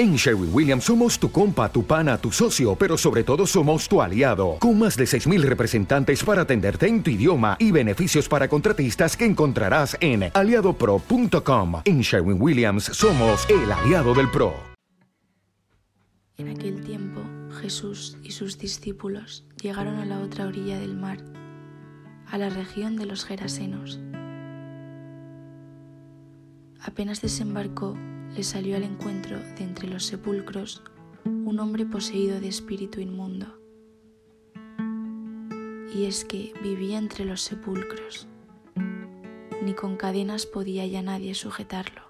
En Sherwin Williams somos tu compa, tu pana, tu socio, pero sobre todo somos tu aliado, con más de 6.000 representantes para atenderte en tu idioma y beneficios para contratistas que encontrarás en aliadopro.com. En Sherwin Williams somos el aliado del PRO. En aquel tiempo Jesús y sus discípulos llegaron a la otra orilla del mar, a la región de los Gerasenos. Apenas desembarcó, le salió al encuentro de entre los sepulcros un hombre poseído de espíritu inmundo. Y es que vivía entre los sepulcros. Ni con cadenas podía ya nadie sujetarlo.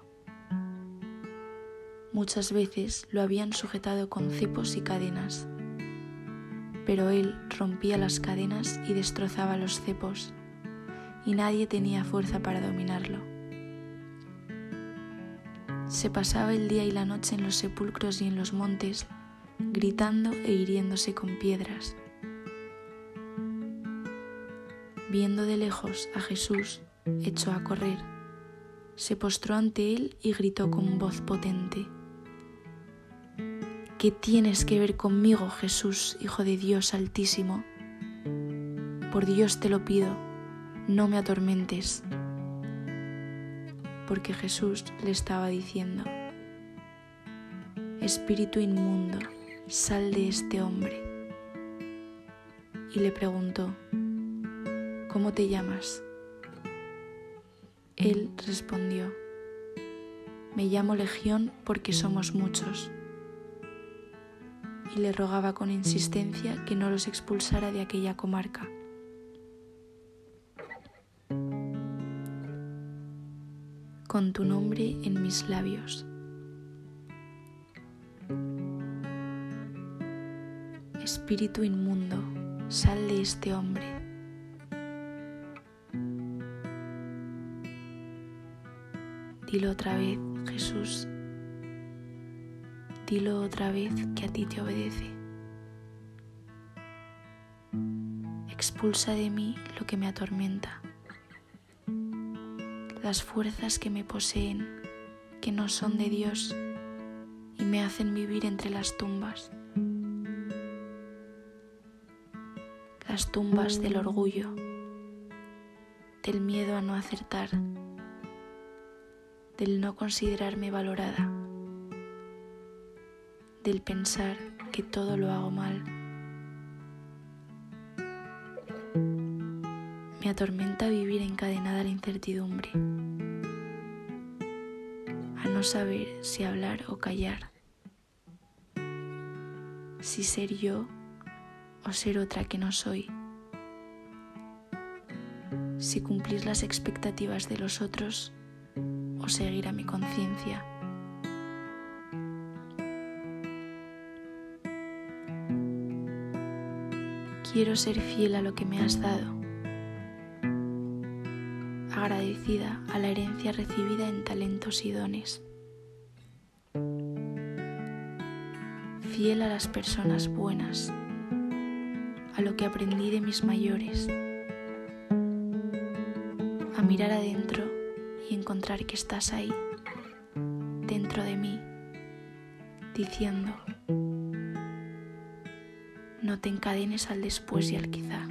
Muchas veces lo habían sujetado con cepos y cadenas, pero él rompía las cadenas y destrozaba los cepos, y nadie tenía fuerza para dominarlo. Se pasaba el día y la noche en los sepulcros y en los montes, gritando e hiriéndose con piedras. Viendo de lejos a Jesús, echó a correr, se postró ante él y gritó con voz potente. ¿Qué tienes que ver conmigo, Jesús, Hijo de Dios Altísimo? Por Dios te lo pido, no me atormentes porque Jesús le estaba diciendo, Espíritu inmundo, sal de este hombre. Y le preguntó, ¿cómo te llamas? Él respondió, me llamo Legión porque somos muchos. Y le rogaba con insistencia que no los expulsara de aquella comarca. Con tu nombre en mis labios. Espíritu inmundo, sal de este hombre. Dilo otra vez, Jesús. Dilo otra vez que a ti te obedece. Expulsa de mí lo que me atormenta las fuerzas que me poseen, que no son de Dios y me hacen vivir entre las tumbas. Las tumbas del orgullo, del miedo a no acertar, del no considerarme valorada, del pensar que todo lo hago mal. Atormenta vivir encadenada a la incertidumbre no saber si hablar o callar, si ser yo o ser otra que no soy, si cumplir las expectativas de los otros o seguir a mi conciencia. Quiero ser fiel a lo que me has dado agradecida a la herencia recibida en talentos y dones. fiel a las personas buenas, a lo que aprendí de mis mayores, a mirar adentro y encontrar que estás ahí, dentro de mí, diciendo, no te encadenes al después y al quizá.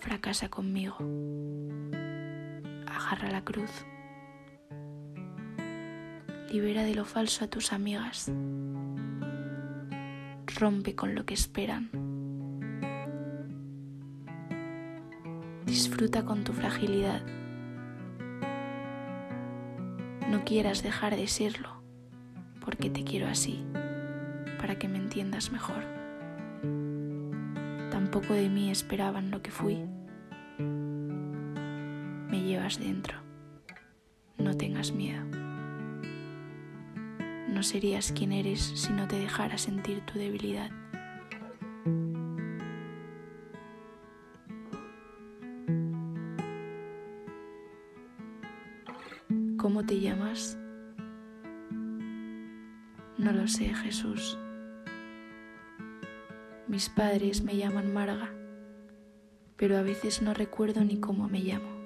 Fracasa conmigo. Agarra la cruz libera de lo falso a tus amigas, rompe con lo que esperan, disfruta con tu fragilidad, no quieras dejar de serlo, porque te quiero así, para que me entiendas mejor. Tampoco de mí esperaban lo que fui. Dentro, no tengas miedo no serías quien eres si no te dejara sentir tu debilidad. ¿Cómo te llamas? No lo sé, Jesús. Mis padres me llaman Marga, pero a veces no recuerdo ni cómo me llamo.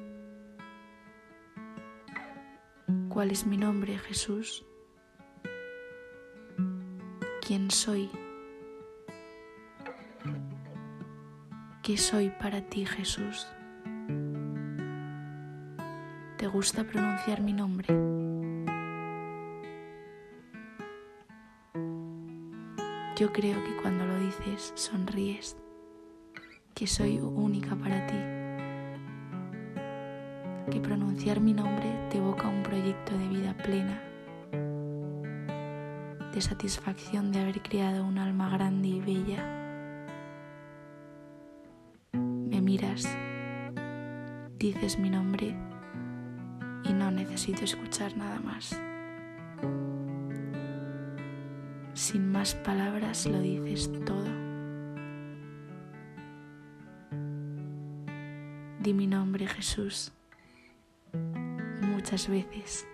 ¿Cuál es mi nombre, Jesús? quién soy. ¿Qué soy para ti, Jesús? ¿Te gusta pronunciar mi nombre? Yo creo que cuando lo dices sonríes, que soy única para ti, que pronunciar mi nombre te evoca un proyecto de vida plena, de satisfacción de haber creado un alma grande y bella. Me miras, dices mi nombre y no necesito escuchar nada más. Sin más palabras lo dices todo. Di mi nombre Jesús muchas veces,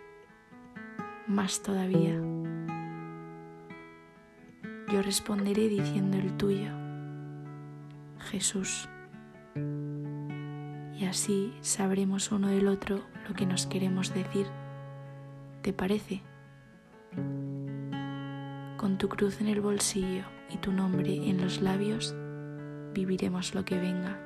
más todavía. Yo responderé diciendo el tuyo, Jesús. Y así sabremos uno del otro lo que nos queremos decir. ¿Te parece? Con tu cruz en el bolsillo y tu nombre en los labios, viviremos lo que venga.